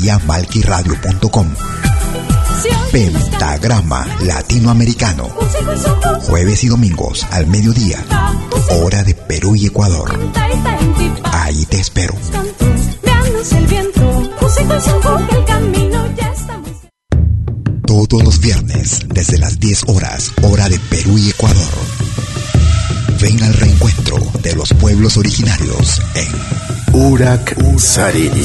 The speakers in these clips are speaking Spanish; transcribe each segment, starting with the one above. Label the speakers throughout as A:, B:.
A: Vía malquiradio.com Pentagrama Latinoamericano. Jueves y domingos al mediodía. Hora de Perú y Ecuador. Ahí te espero. Todos los viernes, desde las 10 horas, hora de Perú y Ecuador. Ven al reencuentro de los pueblos originarios en
B: Urak Sariri.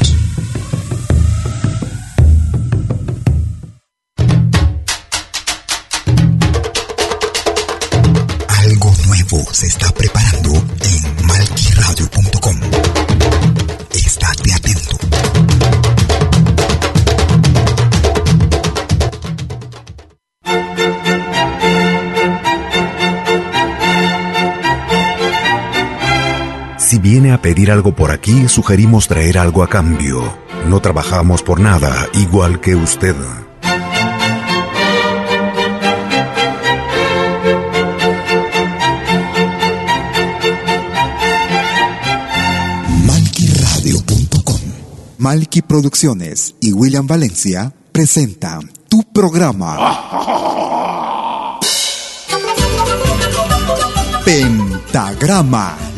C: Si viene a pedir algo por aquí, sugerimos traer algo a cambio. No trabajamos por nada, igual que usted.
A: malquiradio.com. Malqui Producciones y William Valencia presentan tu programa. Pentagrama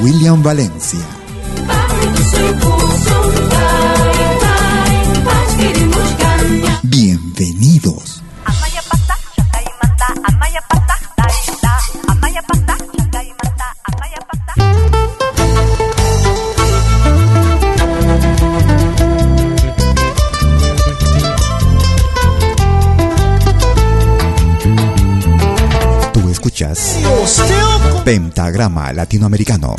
A: William Valencia. Bienvenidos. Pentagrama Latinoamericano.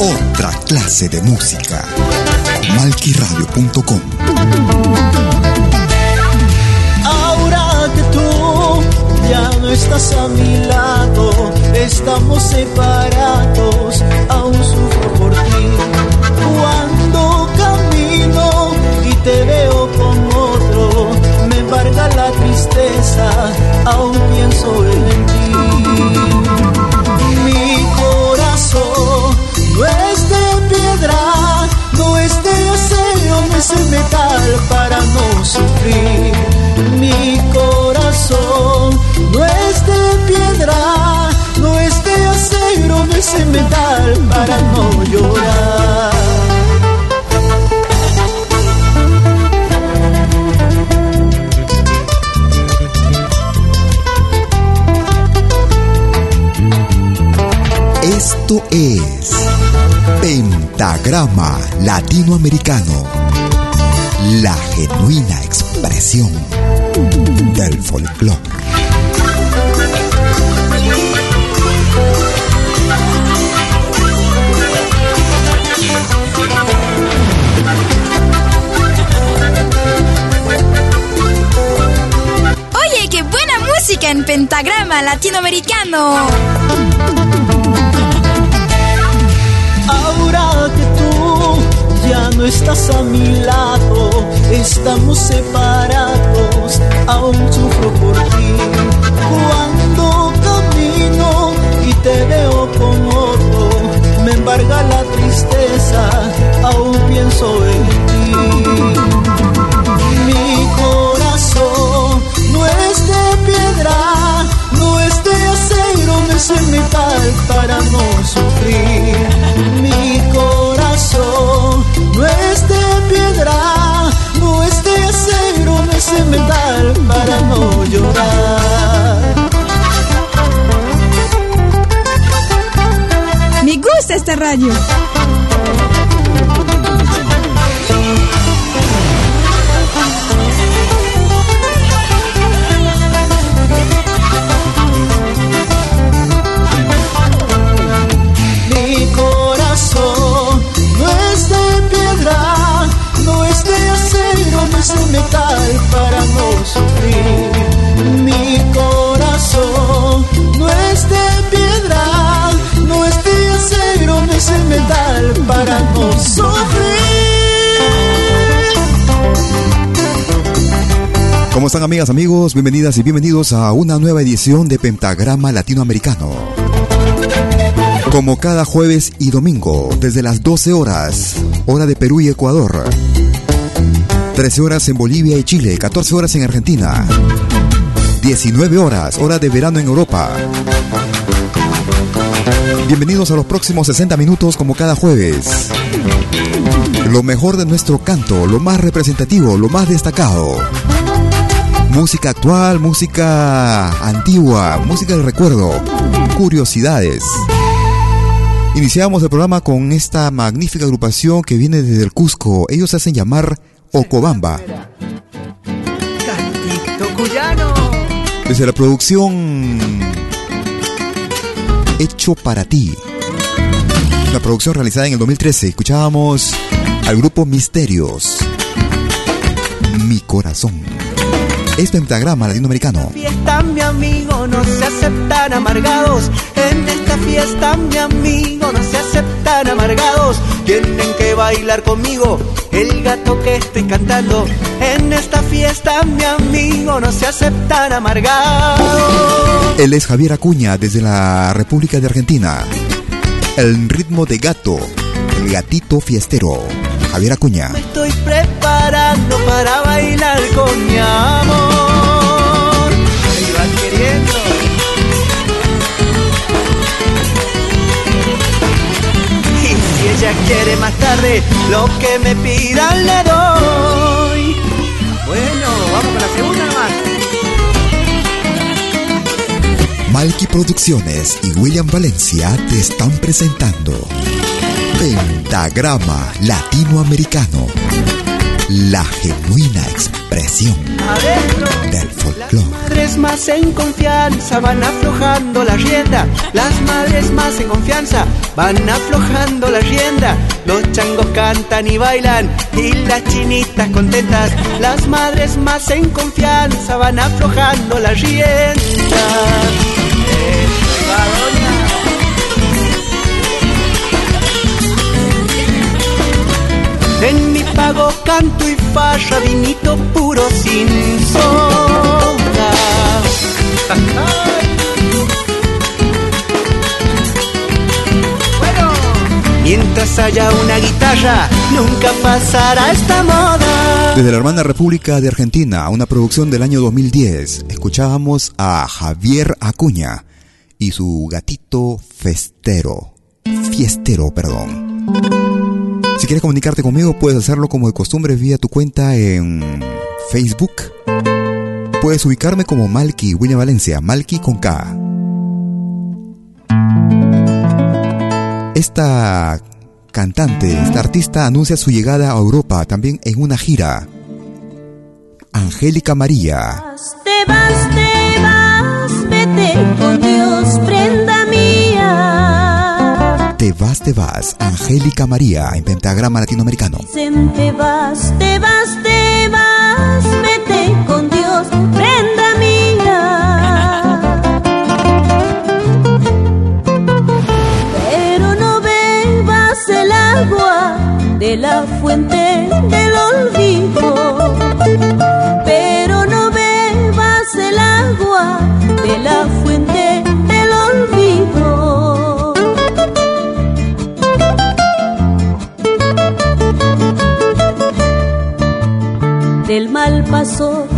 A: Otra clase de música. Malquiradio.com
D: ya no estás a mi lado, estamos separados, aún sufro por ti. Cuando camino y te veo con otro, me embarga la tristeza, aún pienso en ti. Mi corazón no es de piedra, no es de acero, no es el metal para no sufrir. Mi corazón no es de piedra, no es de acero, no es el metal para no llorar.
A: Esto es Pentagrama Latinoamericano. la genuina expresión del folclore.
E: En pentagrama latinoamericano.
D: Ahora que tú ya no estás a mi lado, estamos separados, aún sufro por ti. Cuando camino y te veo con otro, me embarga la tristeza, aún pienso en ti. Es el metal para no sufrir. Mi corazón no es de piedra, no es de acero, no es el metal para no llorar.
E: Me gusta este radio.
A: Amigas, amigos? Bienvenidas y bienvenidos a una nueva edición de Pentagrama Latinoamericano. Como cada jueves y domingo, desde las 12 horas, hora de Perú y Ecuador. 13 horas en Bolivia y Chile, 14 horas en Argentina. 19 horas, hora de verano en Europa. Bienvenidos a los próximos 60 minutos como cada jueves. Lo mejor de nuestro canto, lo más representativo, lo más destacado. Música actual, música antigua, música del recuerdo, curiosidades. Iniciamos el programa con esta magnífica agrupación que viene desde el Cusco. Ellos se hacen llamar Ocobamba. Desde la producción Hecho para ti. Una producción realizada en el 2013. Escuchábamos al grupo Misterios. Mi corazón. Es pentagrama latinoamericano.
F: Fiesta, mi amigo, no se aceptan amargados. En esta fiesta, mi amigo, no se aceptan amargados. Tienen que bailar conmigo el gato que estoy cantando. En esta fiesta, mi amigo, no se aceptan amargados.
A: Él es Javier Acuña desde la República de Argentina. El ritmo de gato, el gatito fiestero. Javier Acuña.
F: Me estoy preparando para bailar con mi amor. Van queriendo. Y si ella quiere más tarde, lo que me pidan le doy. Bueno, vamos con la segunda nomás.
A: Malky Producciones y William Valencia te están presentando Pentagrama Latinoamericano. La genuina expresión
F: Adentro.
A: del
F: Las
A: folclore.
F: madres más en confianza van aflojando la rienda. Las madres más en confianza van aflojando la rienda. Los changos cantan y bailan y las chinitas contentas. Las madres más en confianza van aflojando la rienda. En pago canto y farra, vinito puro sin soda. Bueno, mientras haya una guitarra, nunca pasará esta moda.
A: Desde la hermana República de Argentina, una producción del año 2010, escuchábamos a Javier Acuña y su gatito festero. Fiestero, perdón. Si quieres comunicarte conmigo, puedes hacerlo como de costumbre vía tu cuenta en Facebook. Puedes ubicarme como Malky William Valencia, Malky con K. Esta cantante, esta artista anuncia su llegada a Europa también en una gira. Angélica María.
G: Te vas, te vas,
A: Angélica María en pentagrama latinoamericano.
G: Te vas, te vas, te vas, vete con Dios, prenda mía. Pero no bebas el agua de la fuente Del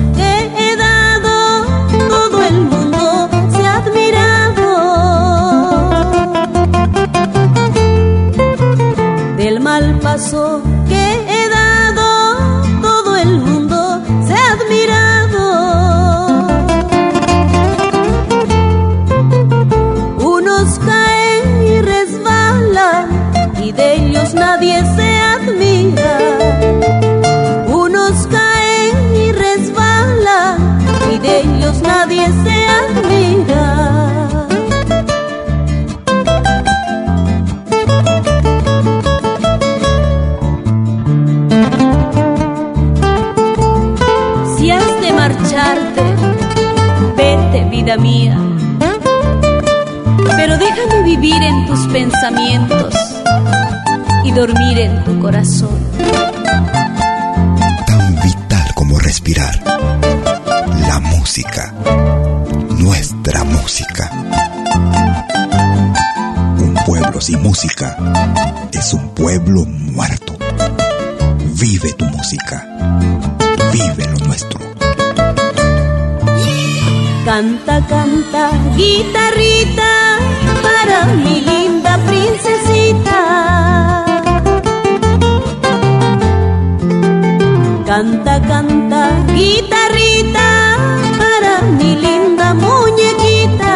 G: vida mía. Pero déjame vivir en tus pensamientos y dormir en tu corazón.
A: Tan vital como respirar. La música. Nuestra música. Un pueblo sin música es un pueblo muerto. Vive tu música. Vive lo nuestro.
G: Canta, canta, guitarrita, para mi linda princesita. Canta, canta, guitarrita, para mi linda muñequita.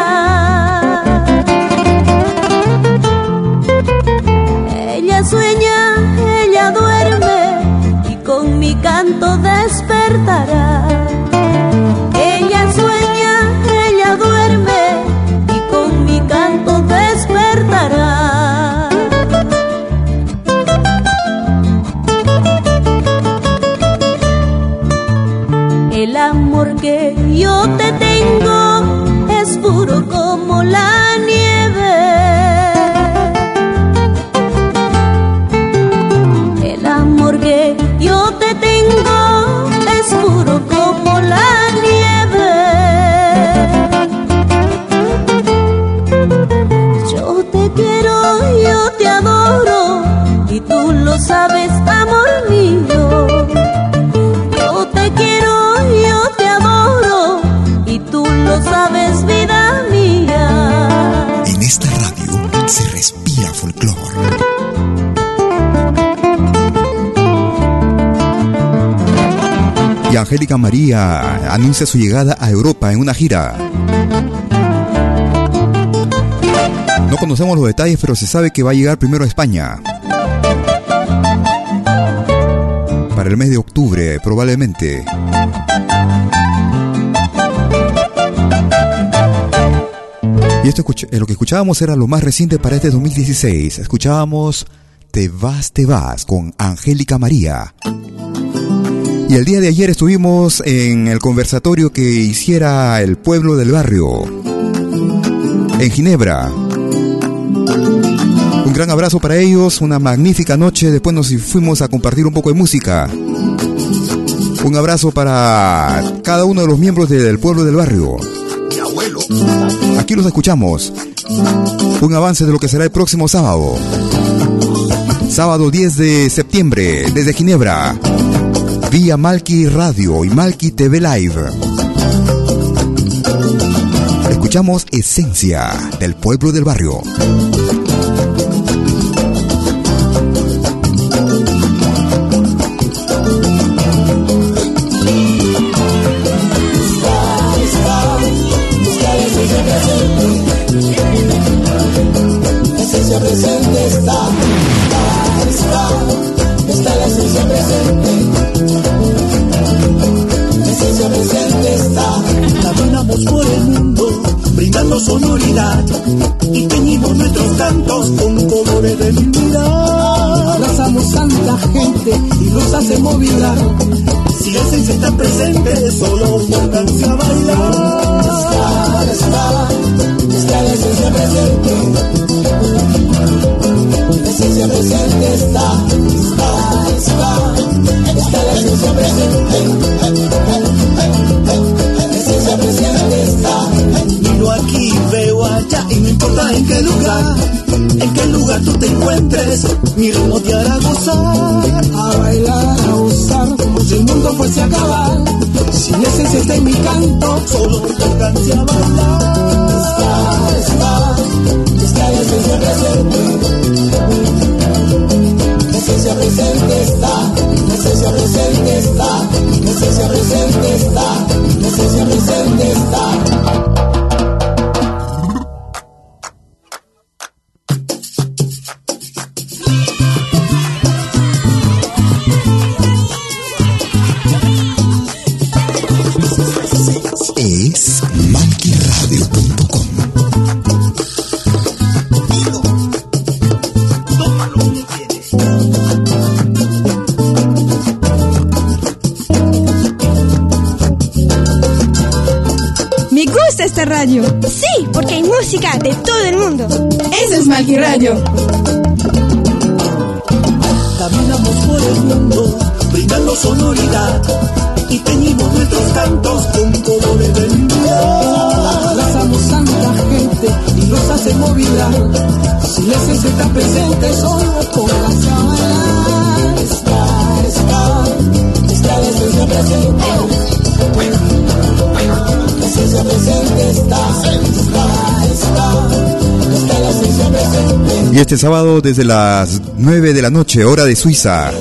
G: Ella sueña, ella duerme y con mi canto despertará. Te tengo es puro como la nieve. El amor que yo te tengo es puro como la nieve. Yo te quiero, yo te adoro y tú lo sabes,
A: Angélica María anuncia su llegada a Europa en una gira. No conocemos los detalles, pero se sabe que va a llegar primero a España. Para el mes de octubre, probablemente. Y esto escuch- eh, lo que escuchábamos era lo más reciente para este 2016. Escuchábamos Te vas, te vas con Angélica María. Y el día de ayer estuvimos en el conversatorio que hiciera el pueblo del barrio, en Ginebra. Un gran abrazo para ellos, una magnífica noche, después nos fuimos a compartir un poco de música. Un abrazo para cada uno de los miembros del pueblo del barrio. Aquí los escuchamos. Un avance de lo que será el próximo sábado. Sábado 10 de septiembre, desde Ginebra. Vía Malki Radio y Malki TV Live. Escuchamos Esencia del pueblo del barrio.
H: sonoridad y teñimos
I: nuestros cantos con colores de mirar. Abrazamos tanta gente y los hacemos vibrar. Si esencia está presente, solo pónganse a bailar. Está, está, está la esencia presente. La esencia presente está, está, está, está la esencia presente. Y no importa en qué lugar, en qué lugar tú te encuentres, mi ritmo te hará gozar, a bailar, a gozar, como si el mundo fuese a acabar. Si la esencia en mi canto, solo pónganse a bailar.
A: Es Este sábado desde las 9 de la noche, hora de Suiza,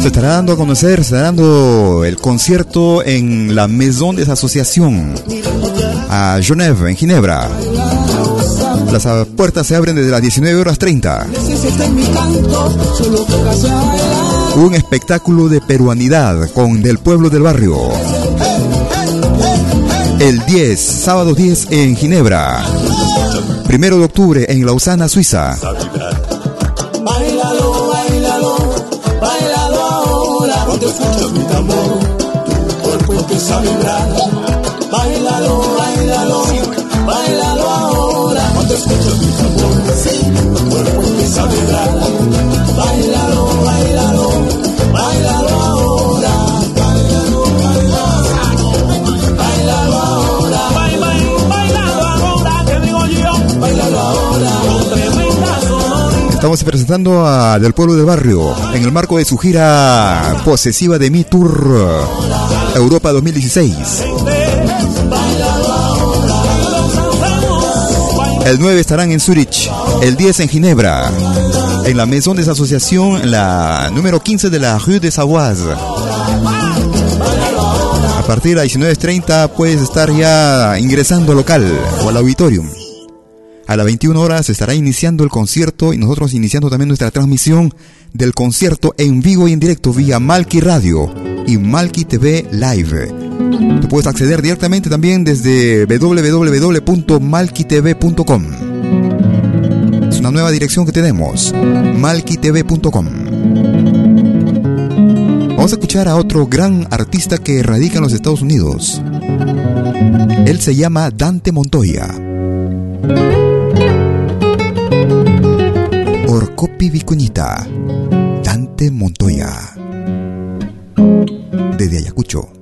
A: se estará dando a conocer, se estará dando el concierto en la Maison des Associations a Genève, en Ginebra. Las puertas se abren desde las 19 horas 30.
I: La esencia está en mi canto, solo póngase a bailar.
A: Un espectáculo de peruanidad con Del Pueblo del Barrio. El 10, sábado 10 en Ginebra. Primero de octubre en Lausana, Suiza.
I: Cuando escuchas mi tambor, tu cuerpo.
A: Estamos presentando a Del Pueblo del Barrio en el marco de su gira posesiva de Mi Tour Europa 2016. El 9 estarán en Zurich, el 10 en Ginebra, en la Maison des Associations, la número 15 de la Rue de Savoise. A partir de las 19.30 puedes estar ya ingresando al local o al auditorium. A las 21 horas estará iniciando el concierto y nosotros iniciando también nuestra transmisión del concierto en vivo y en directo vía Malki Radio y Malki TV Live. Tú puedes acceder directamente también desde www.malkitv.com. Es una nueva dirección que tenemos, malkitv.com. Vamos a escuchar a otro gran artista que radica en los Estados Unidos. Él se llama Dante Montoya. Orcopi Vicuñita, Dante Montoya, desde Ayacucho.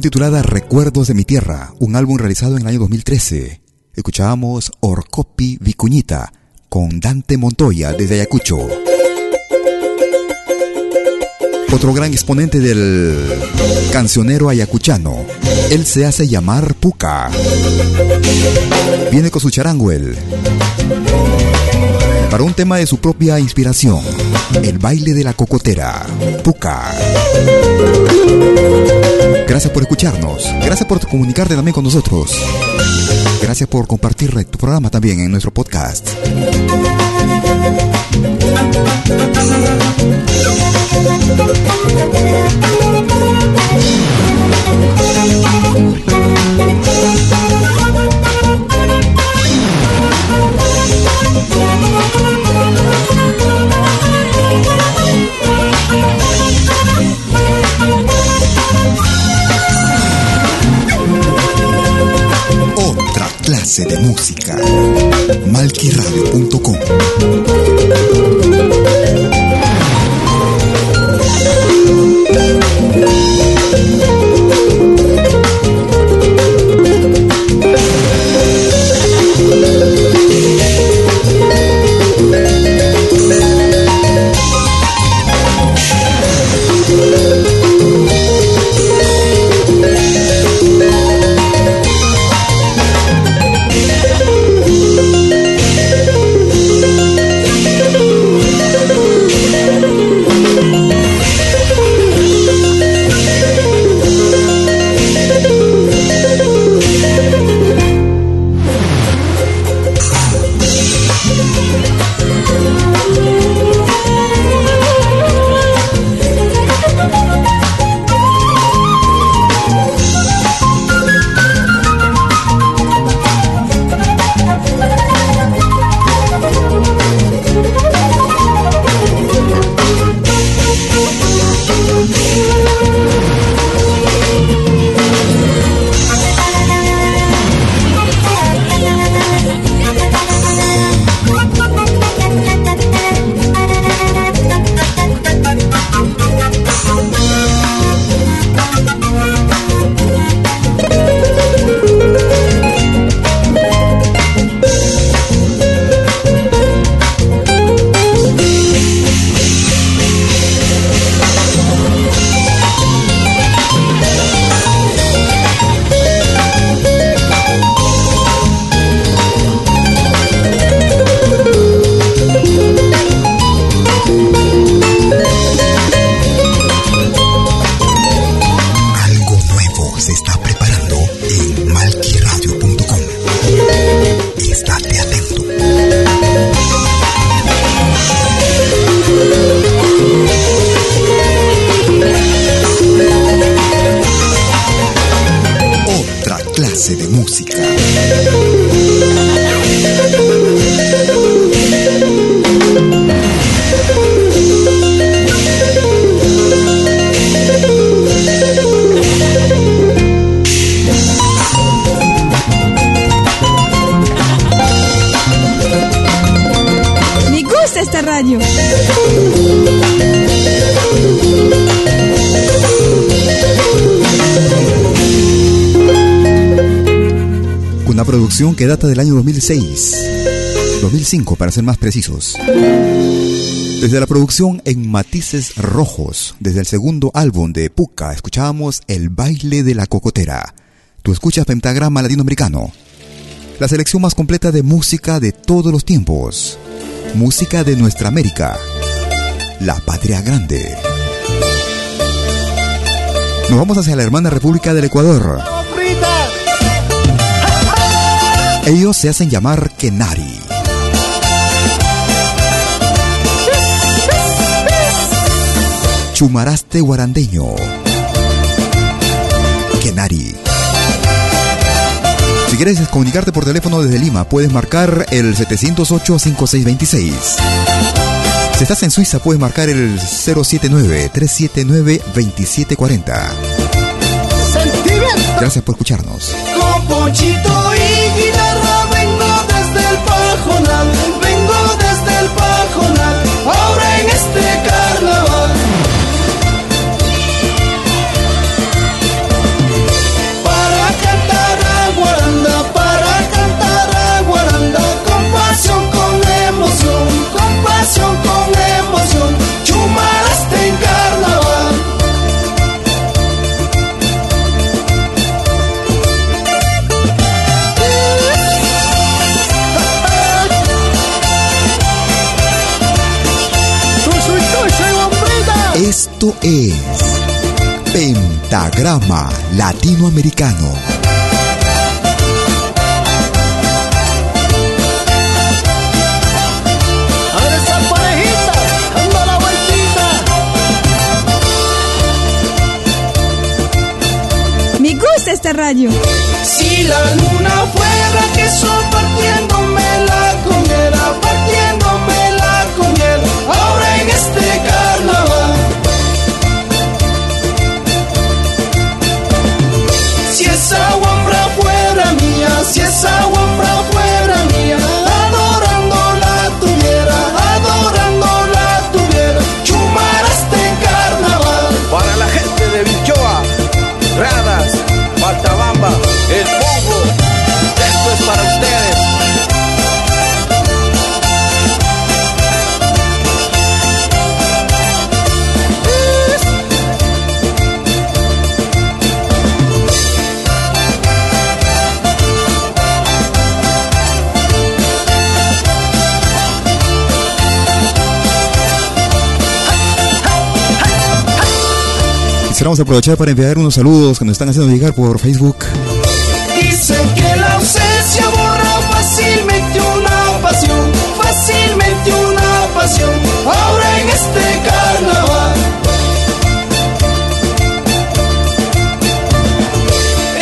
A: titulada Recuerdos de mi tierra, un álbum realizado en el año 2013. Escuchábamos Orcopi Vicuñita con Dante Montoya desde Ayacucho. Otro gran exponente del cancionero ayacuchano. Él se hace llamar Puca. Viene con su charanguel. Para un tema de su propia inspiración. El baile de la cocotera. Puca. Gracias por escucharnos. Gracias por comunicarte también con nosotros. Gracias por compartir tu programa también en nuestro podcast. de música. Malquiradio.com Producción que data del año 2006. 2005 para ser más precisos. Desde la producción en Matices Rojos, desde el segundo álbum de Puca, escuchábamos El baile de la cocotera. Tú escuchas Pentagrama Latinoamericano. La selección más completa de música de todos los tiempos. Música de nuestra América. La patria grande. Nos vamos hacia la hermana República del Ecuador. Ellos se hacen llamar Kenari. Chumaraste guarandeño. Kenari. Si quieres comunicarte por teléfono desde Lima, puedes marcar el 708-5626. Si estás en Suiza, puedes marcar el 079-379-2740. Gracias por escucharnos.
D: Con
A: Esto es Pentagrama Latinoamericano.
D: Ahora esa parejita, anda la vueltita.
E: Me gusta esta radio.
D: Si la luna fuera queso partiéndome la comiera, partiéndome si esa guambra
A: Aprovechar para enviar unos saludos que nos están haciendo llegar por Facebook.
D: Dicen que la ausencia borra fácilmente una pasión, fácilmente una pasión, ahora en este carnaval.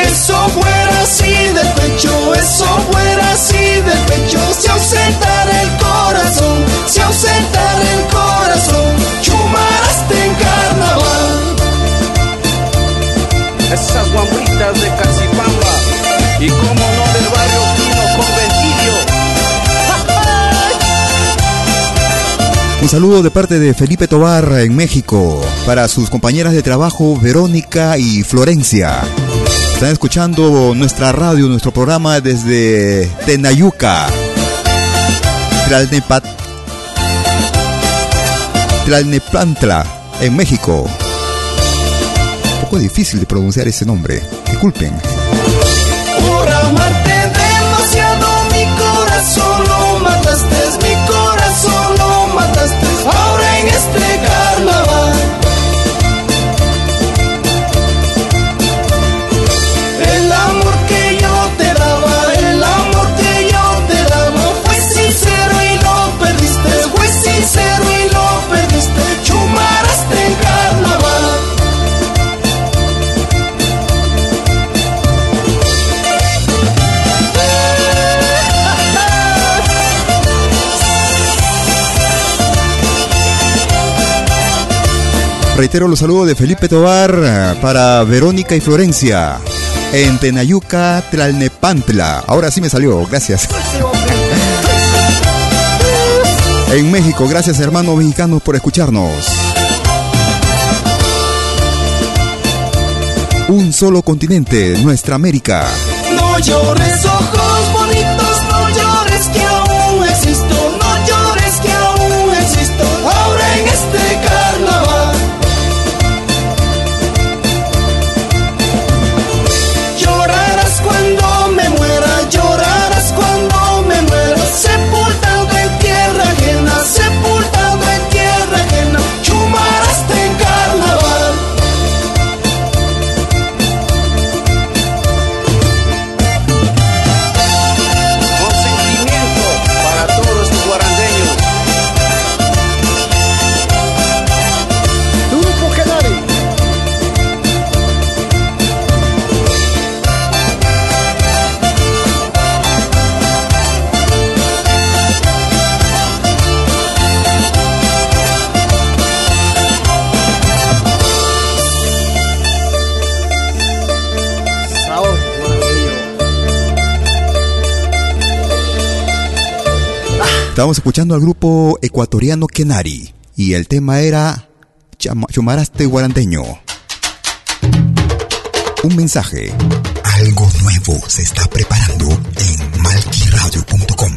D: Eso fuera así de pecho, eso fuera así de pecho, se ausentara
A: Saludo de parte de Felipe Tobar en México para sus compañeras de trabajo Verónica y Florencia. Están escuchando nuestra radio, nuestro programa desde Tenayuca, Tlalnepat, Tlalnepantla, en México. Un poco difícil de pronunciar ese nombre. Disculpen. Reitero los saludos de Felipe Tobar eh, para Verónica y Florencia en Tenayuca, Tlalnepantla. Ahora sí me salió, gracias. En México, gracias hermanos mexicanos por escucharnos. Un solo continente, nuestra América.
D: No llores ojos bonitos,
A: Estábamos escuchando al grupo ecuatoriano Kenari y el tema era Chumaraste Guaranteño. Un mensaje. Algo nuevo se está preparando en malquiradio.com.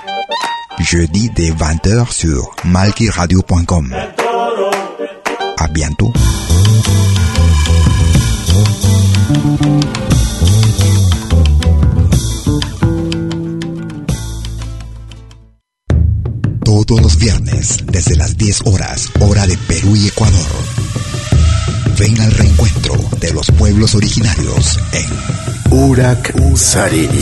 A: Jeudi dès 20h sur malkiradio.com. À bientôt. Todos los viernes, desde las 10 horas, hora de Perú y Ecuador. Ven al reencuentro de los pueblos originarios en
B: Urak Sariri.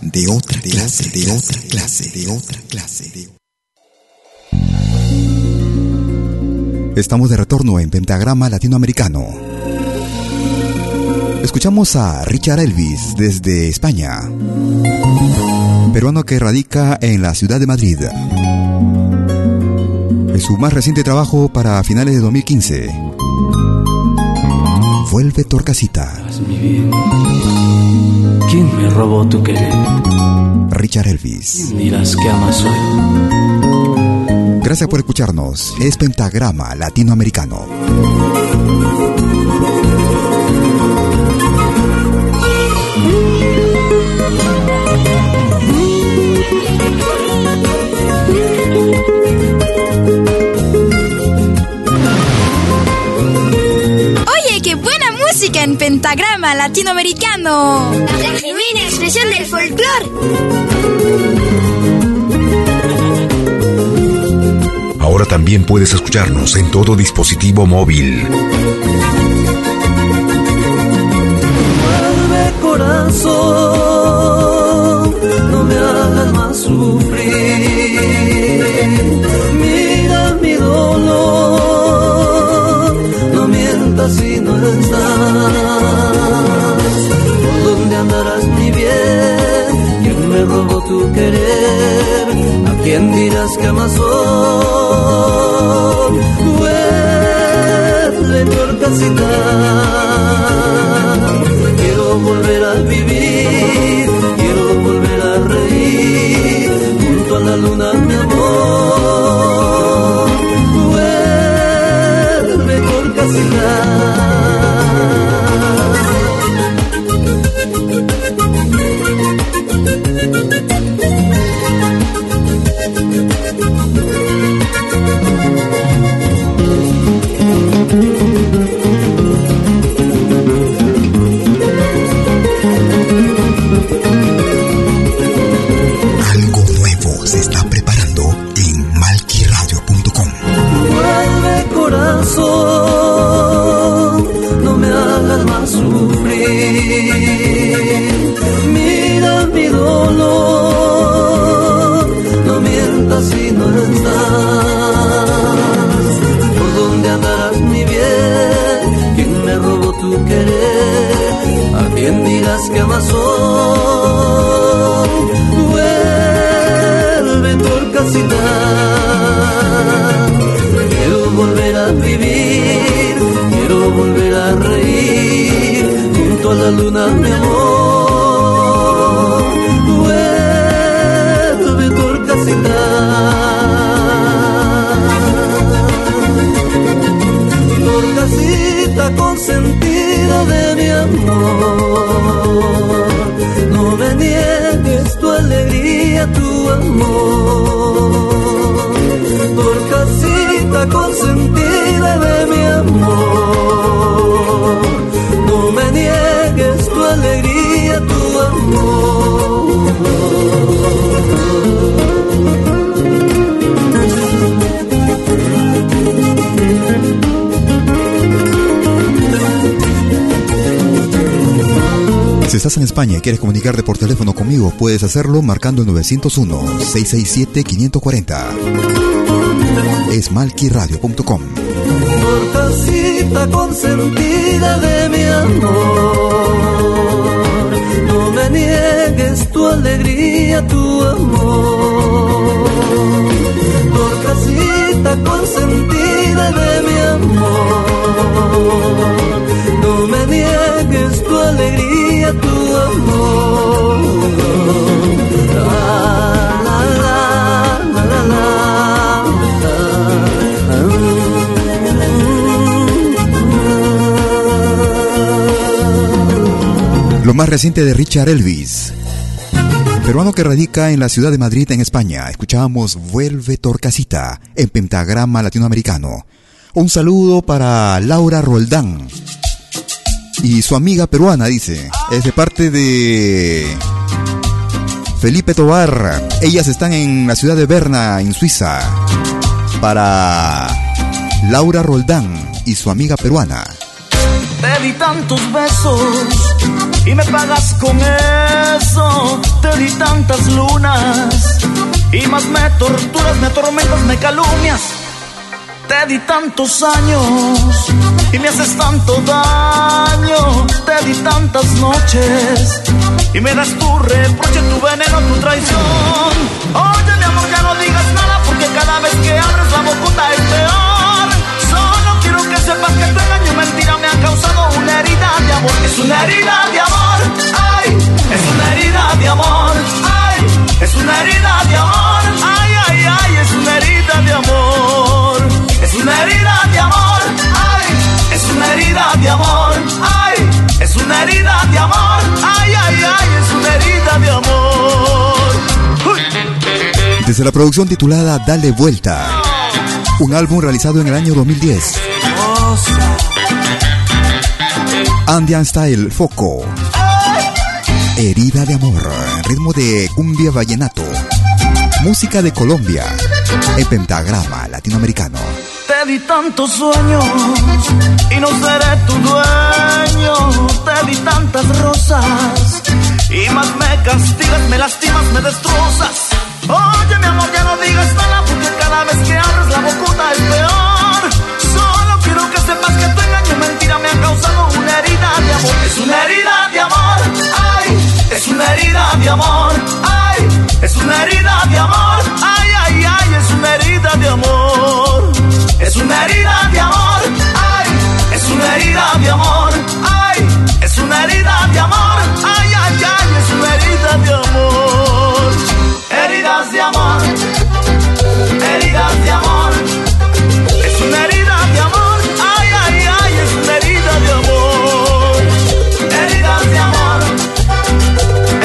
A: de otra clase, de otra clase, de otra clase. de- Estamos de retorno en Pentagrama Latinoamericano. Escuchamos a Richard Elvis desde España, peruano que radica en la ciudad de Madrid. En su más reciente trabajo para finales de 2015, Vuelve Torcasita.
H: ¿Quién me robó tu querer?
A: Richard Elvis.
H: Dirás que amas hoy.
A: Gracias por escucharnos. Es Pentagrama Latinoamericano.
E: En pentagrama latinoamericano. La genuina expresión del folclore.
C: Ahora también puedes escucharnos en todo dispositivo móvil.
D: Vuelve corazón, no me hagas más
H: tu querer? ¿A quién dirás que hoy? Vuelve por casita estás
A: en España y quieres comunicarte por teléfono conmigo, puedes hacerlo marcando el 901-667-540. Es malquiradio.com.
H: por casita consentida de mi amor. No me niegues tu alegría, tu amor. Por casita consentida de mi amor. Alegría, tu amor.
A: Lo más reciente de Richard Elvis. Peruano que radica en la ciudad de Madrid, en España. Escuchábamos Vuelve Torcasita en pentagrama latinoamericano. Un saludo para Laura Roldán. Y su amiga peruana, dice. Es de parte de Felipe Tobar. Ellas están en la ciudad de Berna, en Suiza. Para Laura Roldán y su amiga peruana.
D: Te di tantos besos y me pagas con eso. Te di tantas lunas y más me torturas, me atormentas, me calumnias. Te di tantos años y me haces tanto daño. Te di tantas noches y me das tu reproche, tu veneno, tu traición. Oye, mi amor, ya no digas nada porque cada vez que abres la boca es peor. Solo quiero que sepas que tu engaño y mentira me han causado una herida de amor. Es una herida de amor, ay, es una herida de amor, ay, es una herida de amor,
A: Desde la producción titulada Dale Vuelta. Un álbum realizado en el año 2010. Andean Style Foco. Herida de amor. Ritmo de cumbia vallenato. Música de Colombia. En pentagrama latinoamericano.
D: Te di tantos sueños y no seré tu dueño. Te di tantas rosas y más me castigas, me lastimas, me destrozas. Oye, mi amor, ya no digas nada porque cada vez que abres la bocuta es peor. Solo quiero que sepas que tu engaño mentira me ha causado
A: una herida de amor. Es una herida de amor, ay, es una herida de amor, ay, es una herida de amor, ay, ay, ay, es una herida de amor. Es una herida de amor, ay, es una herida de amor, ay, es una herida de amor, ay, ay, ay,
D: es una herida de amor heridas de amor, heridas de amor. Es una herida de amor, ay, ay, ay, es una herida de amor.
A: Heridas de amor,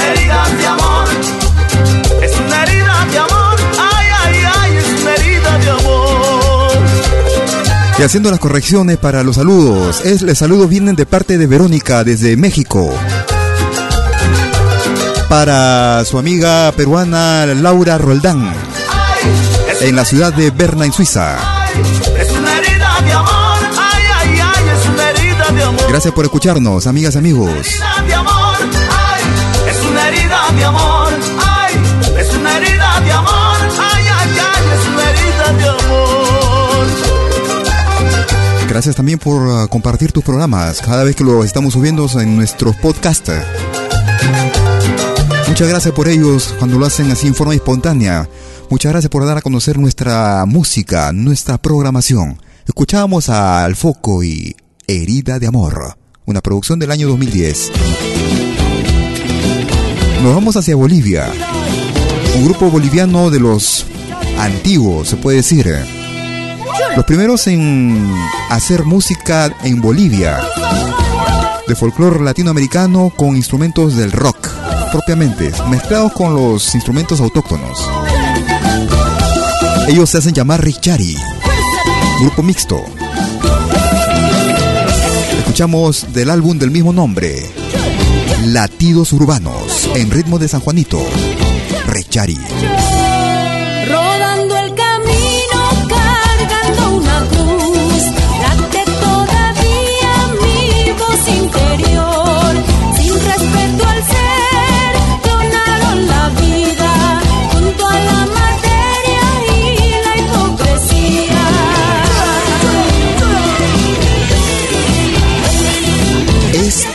A: heridas de amor.
D: Es una herida de amor, ay, ay, ay, es una herida de amor.
A: Y haciendo las correcciones para los saludos, es, los saludos vienen de parte de Verónica desde México
D: ay, es una herida de amor, ay, ay, ay, es una herida de amor.
A: Gracias también por uh, compartir tus programas cada vez que lo estamos subiendo en nuestros podcasts. Muchas gracias por ellos cuando lo hacen así en forma espontánea. Muchas gracias por dar a conocer nuestra música, nuestra programación. Escuchábamos a Al Foco y Herida de Amor, una producción del año 2010. Nos vamos hacia Bolivia. Un grupo boliviano de los antiguos, se puede decir. Los primeros en hacer música en Bolivia. De folclore latinoamericano con instrumentos del rock, propiamente, mezclados con los instrumentos autóctonos. Ellos se hacen llamar Richari, grupo mixto. Escuchamos del álbum del mismo nombre, Latidos Urbanos, en ritmo de San Juanito, Richari.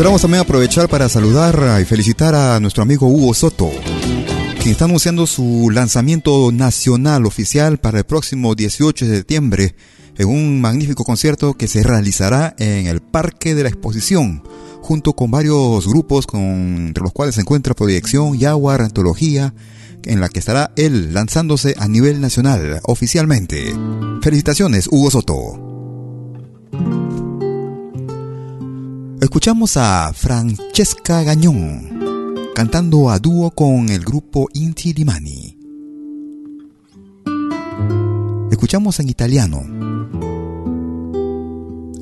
A: Quisiéramos también aprovechar para saludar y felicitar a nuestro amigo Hugo Soto, quien está anunciando su lanzamiento nacional oficial para el próximo 18 de septiembre en un magnífico concierto que se realizará en el Parque de la Exposición, junto con varios grupos entre los cuales se encuentra Proyección, Jaguar, Antología, en la que estará él lanzándose a nivel nacional oficialmente. Felicitaciones, Hugo Soto. Escuchamos a Francesca Gañón cantando a dúo con el grupo Inti Limani. Escuchamos en italiano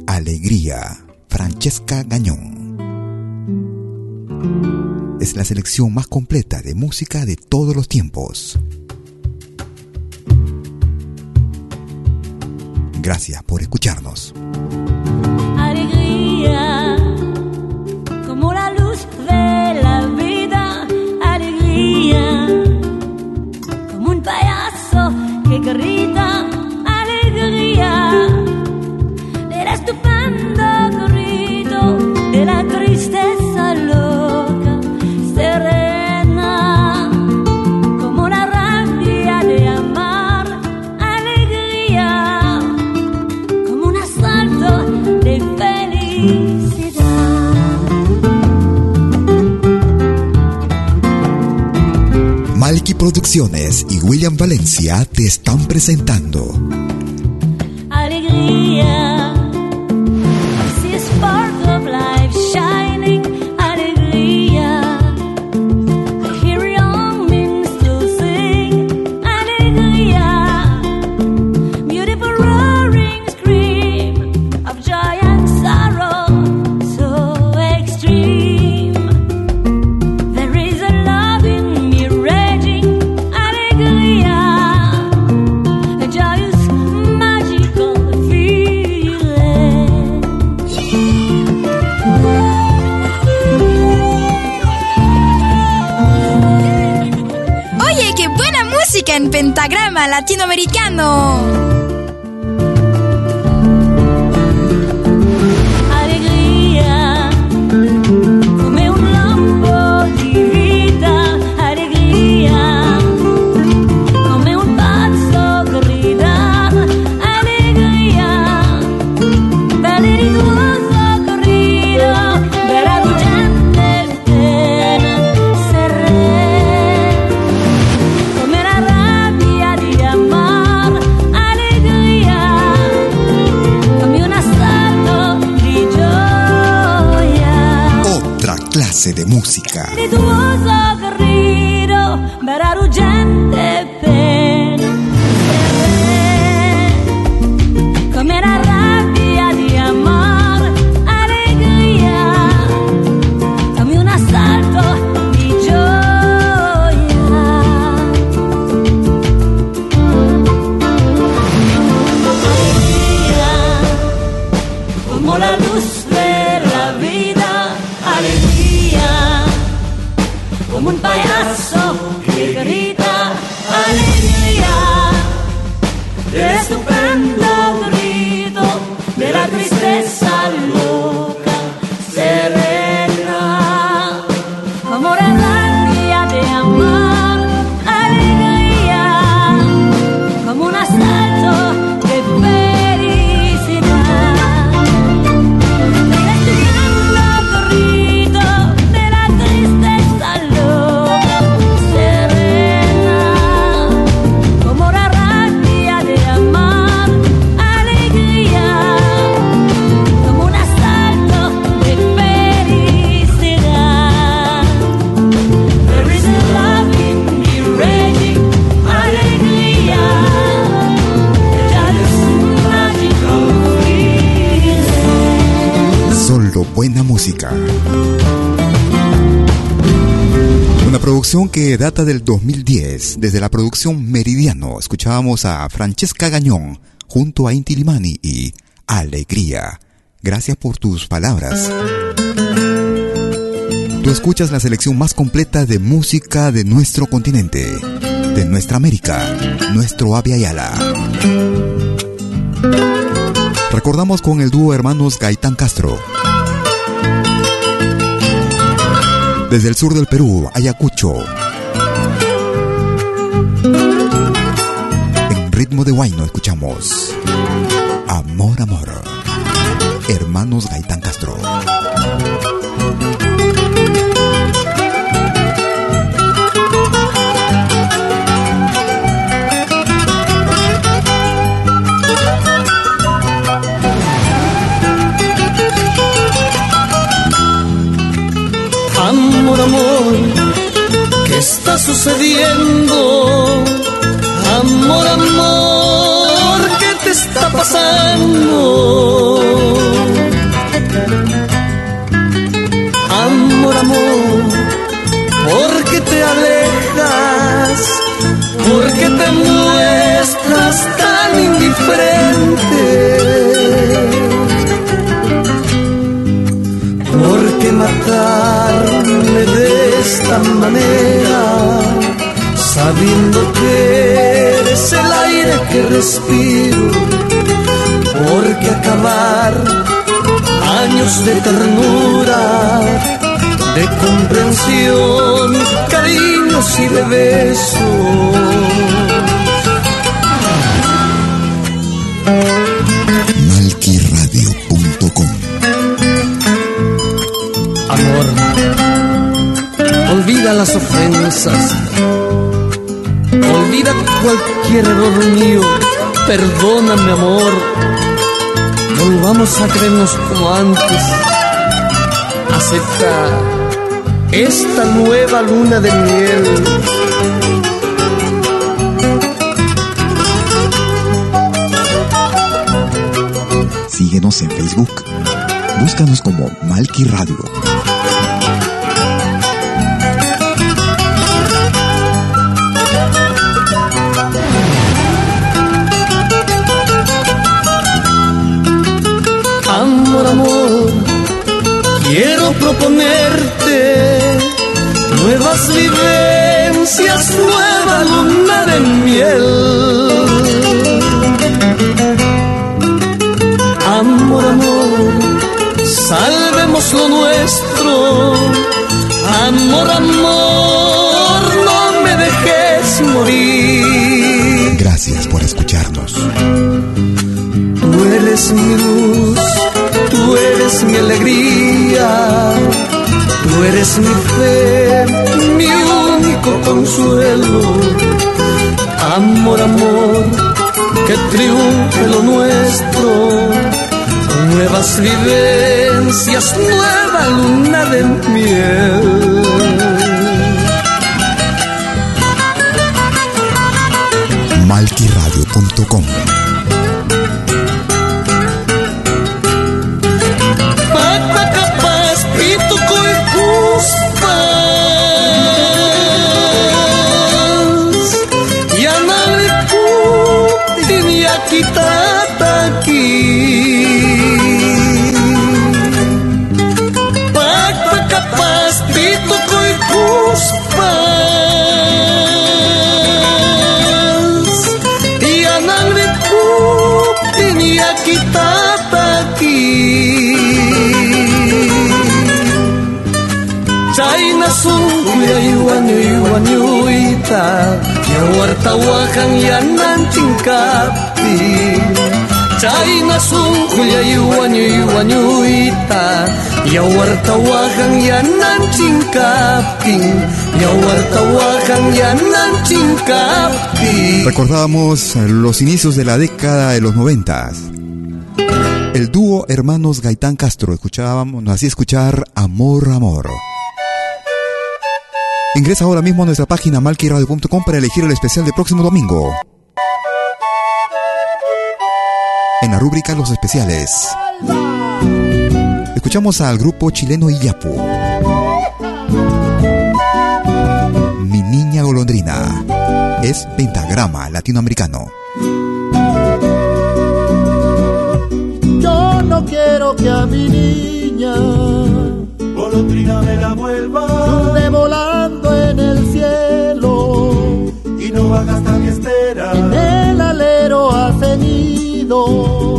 A: Alegría, Francesca Gañón. Es la selección más completa de música de todos los tiempos. Gracias por escucharnos.
E: Que grita,
A: Malky Producciones y William Valencia te están presentando.
E: Alegría,
G: latinoamericano.
E: Que
A: data del 2010. Desde la producción Meridiano escuchábamos a Francesca Gañón junto a Inti Limani y Alegría. Gracias por tus palabras. Tú escuchas la selección más completa de música de nuestro continente, de nuestra América, nuestro Avia Yala. Recordamos con el dúo hermanos Gaitán Castro. Desde el sur del Perú, Ayacucho. Ritmo de guayno escuchamos Amor, Amor. Hermanos Gaitán Castro.
H: Amor, amor, ¿qué está sucediendo? Amor, amor, ¿qué está pasando? Amor, amor, ¿por qué te alejas? Respiro. ¿Por qué acabar años de ternura, de comprensión, cariños y de besos?
A: Malquiradio.com
H: Amor, olvida las ofensas, olvida cualquier error mío, perdóname amor, volvamos a creernos como antes, acepta esta nueva luna de miel.
A: Síguenos en Facebook. Búscanos como Malki Radio.
H: Amor, amor, quiero proponerte nuevas vivencias, nueva luna de miel. Amor, amor, salvemos lo nuestro. Amor, amor, no me dejes morir.
A: Gracias por escucharnos.
H: Tú eres mi luz, alegría, tú eres mi fe, mi único consuelo. Amor, amor, que triunfe lo nuestro, nuevas vivencias, nueva luna de miel.
A: Malquiradio.com
H: Ya wartawakan ya nancing kapi China sungkuya iwan iwan yuita Ya wartawakan ya nancing kapi Ya wartawakan ya nancing kapi
A: Recordábamos los inicios de la década de los noventas. El dúo Hermanos Gaitán Castro escuchábamos, hacía escuchar Amor, Amor. Ingresa ahora mismo a nuestra página malquiradio.com para elegir el especial del próximo domingo. En la rúbrica Los Especiales. Escuchamos al grupo chileno Iyapu. Mi niña golondrina. Es pentagrama latinoamericano.
J: Yo no quiero que a mi niña
D: golondrina me la vuelva
J: en el alero hace nido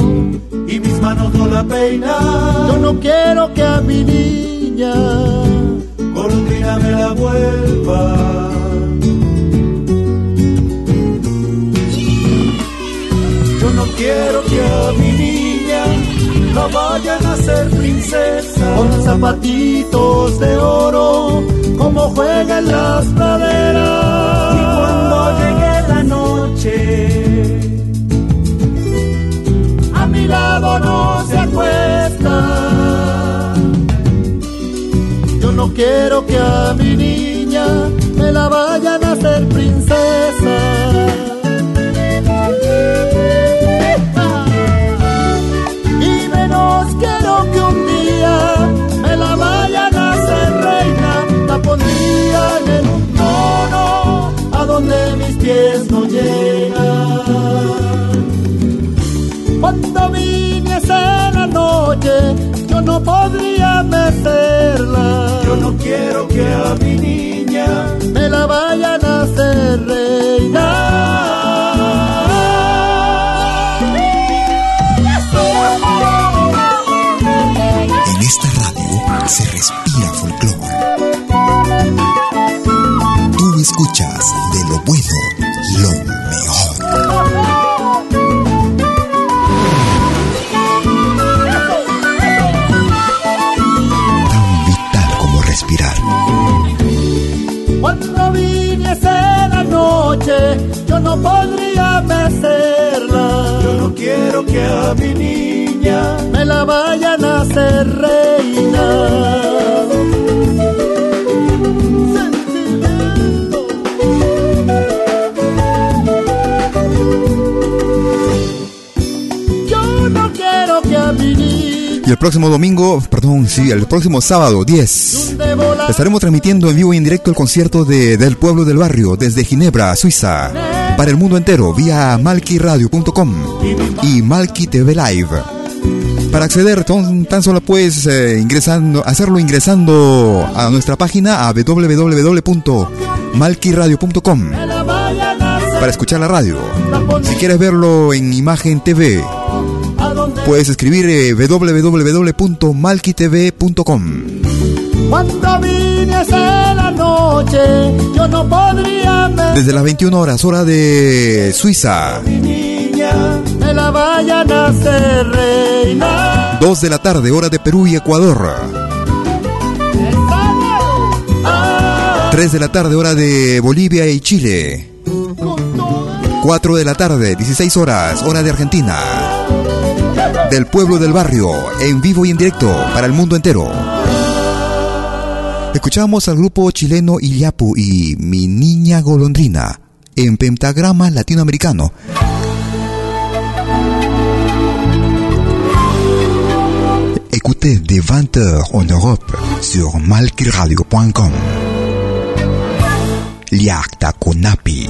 D: y mis manos no la peinan.
J: Yo no quiero que a mi niña
D: golondrina me la vuelva. Yo no quiero que a mi niña la vayan a ser princesa.
J: Con zapatitos de oro como juega en las praderas
D: llegue la noche.
J: A mi lado no se acuesta. Yo no quiero que a mi niña me la vayan a hacer princesa noche yo no podría mecerla
D: yo no quiero que a mi niña
J: me la vayan a hacer reina
A: En esta radio se respira folclore. Tú escuchas de lo bueno
D: quiero que a mi niña
J: me la vayan a hacer reina. Sentimiento. Yo no quiero que a mi niña
A: Y el próximo domingo, perdón, sí, el próximo sábado 10, estaremos transmitiendo en vivo y en directo el concierto de Del Pueblo del Barrio desde Ginebra, Suiza, para el mundo entero vía malquiradio.com y Malqui TV Live. Para acceder, tan, tan solo puedes eh, ingresando, hacerlo ingresando a nuestra página a www.malquiradio.com para escuchar la radio. Si quieres verlo en imagen TV, puedes escribir eh, www.malquitv.com.
J: Noche, yo no podría
A: Desde las 21 horas, hora de Suiza.
J: mi niña me la vayan a hacer reina.
A: 2 de la tarde, hora de Perú y Ecuador. 3 de la tarde, hora de Bolivia y Chile. 4 de la tarde, 16 horas, hora de Argentina. Del pueblo del barrio, en vivo y en directo para el mundo entero. Escuchamos al grupo chileno Illapu y Mi Niña Golondrina en pentagrama latinoamericano. Écoutez dès 20h en Europe sur malkiradio.com. Liakta Kunapi.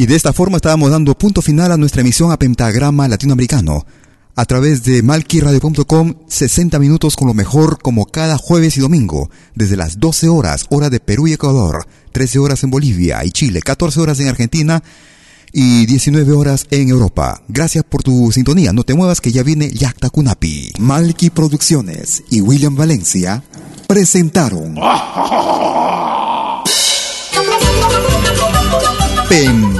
A: Y de esta forma estábamos dando punto final a nuestra emisión a Pentagrama Latinoamericano. A través de malquiradio.com, 60 minutos con lo mejor como cada jueves y domingo, desde las 12 horas, hora de Perú y Ecuador, 13 horas en Bolivia y Chile, 14 horas en Argentina y 19 horas en Europa. Gracias por tu sintonía. No te muevas que ya viene Yacta Kunapi. Malki Producciones y William Valencia presentaron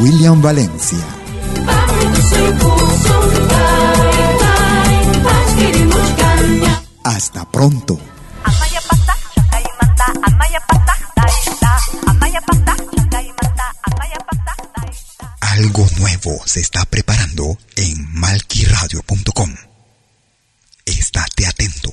A: William Valencia. Hasta pronto. Algo nuevo se está preparando en malquiradio.com. Estate atento.